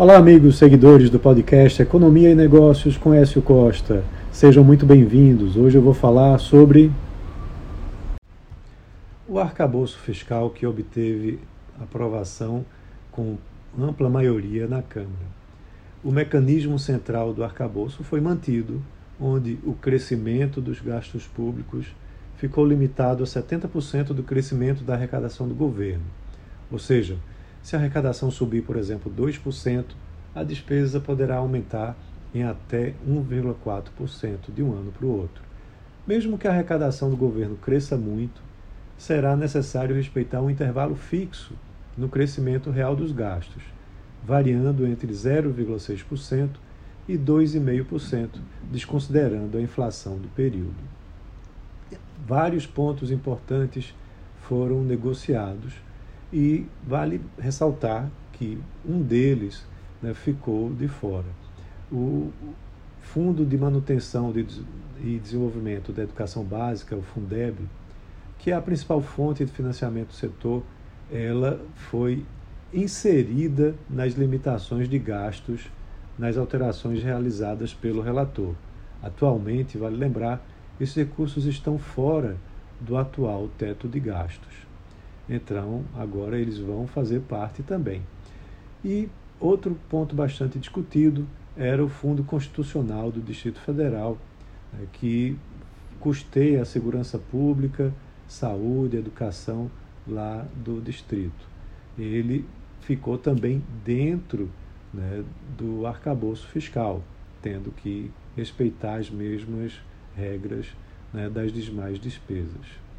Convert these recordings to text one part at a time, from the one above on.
Olá, amigos seguidores do podcast Economia e Negócios com Écio Costa. Sejam muito bem-vindos. Hoje eu vou falar sobre o arcabouço fiscal que obteve aprovação com ampla maioria na Câmara. O mecanismo central do arcabouço foi mantido, onde o crescimento dos gastos públicos ficou limitado a 70% do crescimento da arrecadação do governo. Ou seja, se a arrecadação subir, por exemplo, 2%, a despesa poderá aumentar em até 1,4% de um ano para o outro. Mesmo que a arrecadação do governo cresça muito, será necessário respeitar um intervalo fixo no crescimento real dos gastos, variando entre 0,6% e 2,5%, desconsiderando a inflação do período. Vários pontos importantes foram negociados e vale ressaltar que um deles né, ficou de fora. O Fundo de Manutenção e Desenvolvimento da Educação Básica, o Fundeb, que é a principal fonte de financiamento do setor, ela foi inserida nas limitações de gastos nas alterações realizadas pelo relator. Atualmente, vale lembrar, esses recursos estão fora do atual teto de gastos. Então, agora eles vão fazer parte também. E outro ponto bastante discutido era o Fundo Constitucional do Distrito Federal, né, que custeia a segurança pública, saúde, educação lá do distrito. Ele ficou também dentro né, do arcabouço fiscal, tendo que respeitar as mesmas regras né, das demais despesas.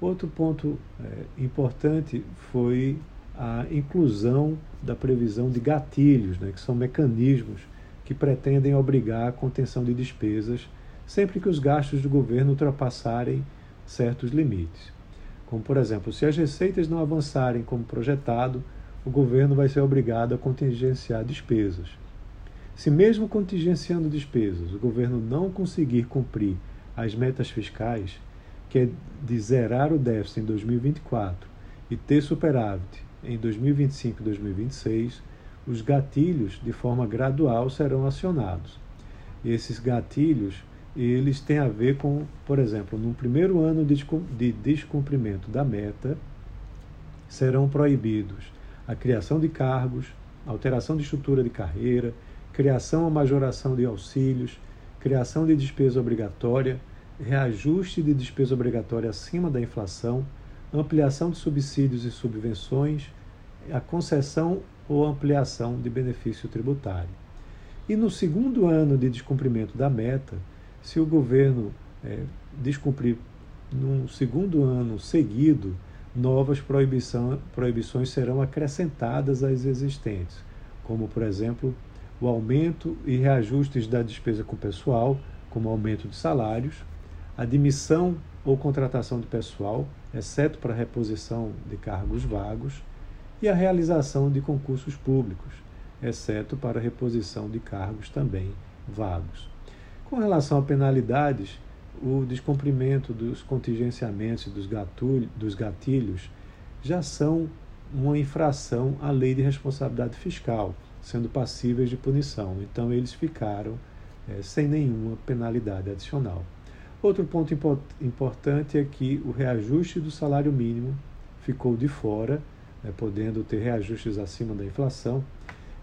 Outro ponto é, importante foi a inclusão da previsão de gatilhos, né, que são mecanismos que pretendem obrigar a contenção de despesas sempre que os gastos do governo ultrapassarem certos limites. Como, por exemplo, se as receitas não avançarem como projetado, o governo vai ser obrigado a contingenciar despesas. Se, mesmo contingenciando despesas, o governo não conseguir cumprir as metas fiscais, que é de zerar o déficit em 2024 e ter superávit em 2025 e 2026, os gatilhos, de forma gradual, serão acionados. Esses gatilhos, eles têm a ver com, por exemplo, no primeiro ano de descumprimento da meta, serão proibidos a criação de cargos, alteração de estrutura de carreira, criação ou majoração de auxílios, criação de despesa obrigatória, reajuste de despesa obrigatória acima da inflação, ampliação de subsídios e subvenções, a concessão ou ampliação de benefício tributário. E no segundo ano de descumprimento da meta, se o governo é, descumprir num segundo ano seguido, novas proibição, proibições serão acrescentadas às existentes, como, por exemplo, o aumento e reajustes da despesa com pessoal, como aumento de salários, admissão ou contratação de pessoal, exceto para reposição de cargos vagos, e a realização de concursos públicos, exceto para reposição de cargos também vagos. Com relação a penalidades, o descumprimento dos contingenciamentos e dos, dos gatilhos já são uma infração à lei de responsabilidade fiscal, sendo passíveis de punição. Então, eles ficaram é, sem nenhuma penalidade adicional. Outro ponto importante é que o reajuste do salário mínimo ficou de fora, né, podendo ter reajustes acima da inflação,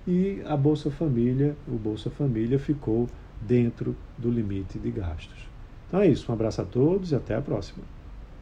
e a Bolsa Família, o Bolsa Família ficou dentro do limite de gastos. Então é isso, um abraço a todos e até a próxima.